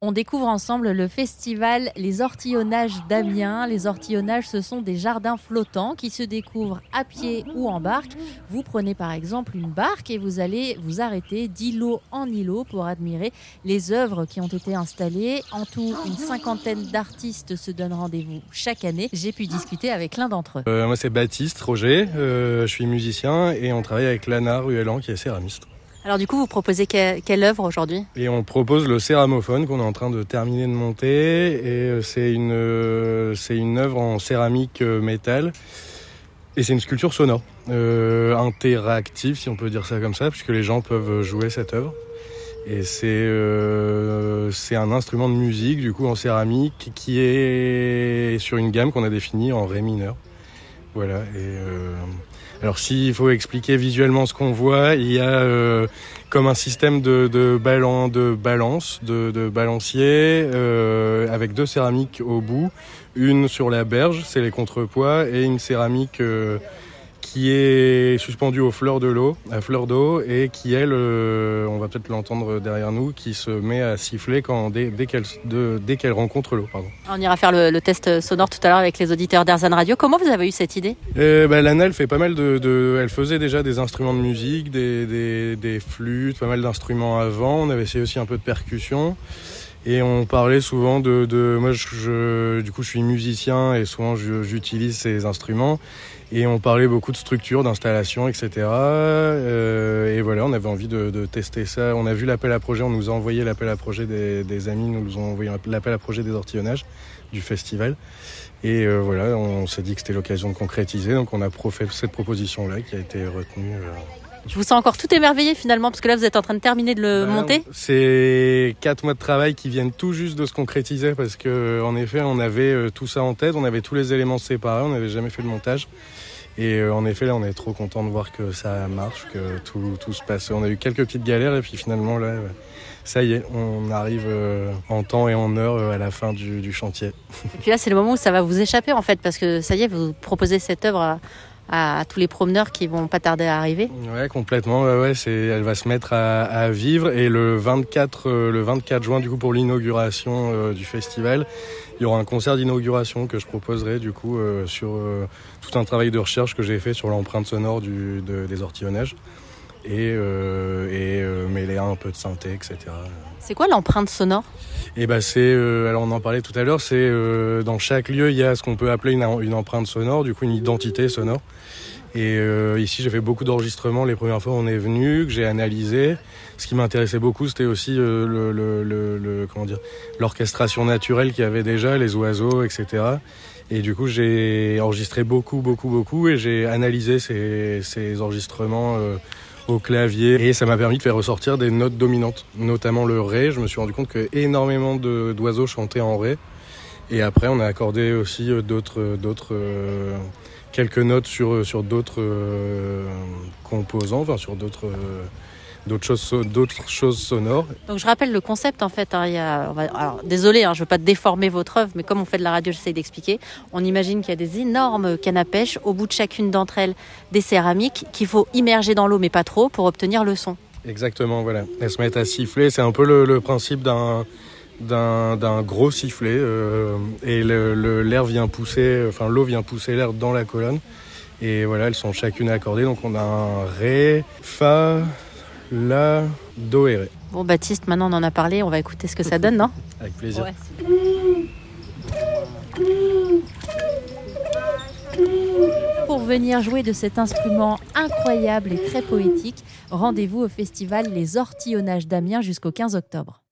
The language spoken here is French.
On découvre ensemble le festival Les Ortillonnages d'Amiens. Les ortillonnages, ce sont des jardins flottants qui se découvrent à pied ou en barque. Vous prenez par exemple une barque et vous allez vous arrêter d'îlot en îlot pour admirer les œuvres qui ont été installées. En tout, une cinquantaine d'artistes se donnent rendez-vous chaque année. J'ai pu discuter avec l'un d'entre eux. Euh, moi, c'est Baptiste Roger. Euh, je suis musicien et on travaille avec Lana Ruellan qui est céramiste. Alors du coup, vous proposez quelle, œuvre aujourd'hui? Et on propose le céramophone qu'on est en train de terminer de monter. Et euh, c'est une, euh, c'est œuvre en céramique euh, métal. Et c'est une sculpture sonore, interactive si on peut dire ça comme ça, puisque les gens peuvent jouer cette œuvre. Et c'est c'est un instrument de musique du coup en céramique qui est sur une gamme qu'on a définie en ré mineur. Voilà. Et alors s'il faut expliquer visuellement ce qu'on voit, il y a euh, comme un système de, de, de balance, de, de balancier, euh, avec deux céramiques au bout, une sur la berge, c'est les contrepoids, et une céramique euh, qui est suspendue aux fleurs de l'eau, à fleur d'eau, et qui elle, euh, on va peut-être l'entendre derrière nous, qui se met à siffler quand dès, dès qu'elle dès qu'elle rencontre l'eau. On ira faire le, test sonore tout à l'heure avec les auditeurs d'Erzan Radio. Comment vous avez eu cette idée? Euh, bah, Lana, elle fait pas mal de, de, elle faisait déjà des instruments de musique, des, des, des flûtes, pas mal d'instruments avant. On avait essayé aussi un peu de percussion. Et on parlait souvent de, de moi, je, du coup, je suis musicien et souvent j'utilise ces instruments. Et on parlait beaucoup de structure, d'installation, etc. Euh, et voilà, on avait envie de, de, tester ça. On a vu l'appel à projet, on nous a envoyé l'appel à projet des, des, amis, nous ont envoyé l'appel à projet des ortillonnages du festival. Et euh, voilà, on s'est dit que c'était l'occasion de concrétiser. Donc on a fait cette proposition-là qui a été retenue. Euh, je vous sens encore tout émerveillé finalement, parce que là vous êtes en train de terminer de le monter. C'est quatre mois de travail qui viennent tout juste de se concrétiser, parce que en effet on avait euh, tout ça en tête, on avait tous les éléments séparés, on n'avait jamais fait le montage. Et euh, en effet, là, on est trop content de voir que ça marche, que tout, tout se passe. On a eu quelques petites galères et puis finalement, là, ça y est, on arrive euh, en temps et en heure à la fin du, du chantier. Et puis là, c'est le moment où ça va vous échapper en fait, parce que ça y est, vous proposez cette œuvre à, à, tous les promeneurs qui vont pas tarder à arriver. Ouais, complètement. Ouais, ouais, c'est, elle va se mettre à, à, vivre et le 24, euh, le 24 juin, du coup, pour l'inauguration euh, du festival, il y aura un concert d'inauguration que je proposerai du coup euh, sur tout un travail de recherche que j'ai fait sur l'empreinte sonore du, de, des ortillonnages et, euh, et euh, mêler un peu de synthé, etc. C'est quoi l'empreinte sonore? Et eh ben c'est, euh, alors on en parlait tout à l'heure, c'est euh, dans chaque lieu il y a ce qu'on peut appeler une, une, empreinte sonore, du coup une identité sonore. Et euh, ici j'ai fait beaucoup d'enregistrements les premières fois on est venu, que j'ai analysé. Ce qui m'intéressait beaucoup c'était aussi le, le, le, le, comment dire l'orchestration naturelle qu'il y avait déjà, les oiseaux, etc. Et du coup j'ai enregistré beaucoup, beaucoup, beaucoup et j'ai analysé ces, ces enregistrements au clavier et ça m'a permis de faire ressortir des notes dominantes, notamment le ré. Je me suis rendu compte que énormément d'oiseaux chantaient en ré. Et après, on a accordé aussi euh, d'autres, d'autres, euh, quelques notes sur, sur d'autres euh, composants, enfin sur d'autres d'autres choses, d'autres choses sonores. Donc je rappelle le concept en fait. Hein, il y a, alors désolé, hein, je veux pas déformer votre œuvre, mais comme on fait de la radio, j'essaie d'expliquer. On imagine qu'il y a des énormes cannes à pêche, au bout de chacune d'entre elles, des céramiques qu'il faut immerger dans l'eau, mais pas trop, pour obtenir le son. Exactement, voilà. Elles se mettent à siffler. C'est un peu le, le principe d'un d'un gros sifflet euh, et l'air le, vient pousser, enfin l'eau vient pousser l'air dans la colonne. Et voilà, elles sont chacune accordées. Donc on a un Ré, Fa, la Do et Ré. Bon, Baptiste, maintenant on en a parlé, on va écouter ce que ça donne, non? Avec plaisir. Ouais. Pour venir jouer de cet instrument incroyable et très poétique, rendez-vous au festival Les Ortillonnages d'Amiens jusqu'au 15 octobre.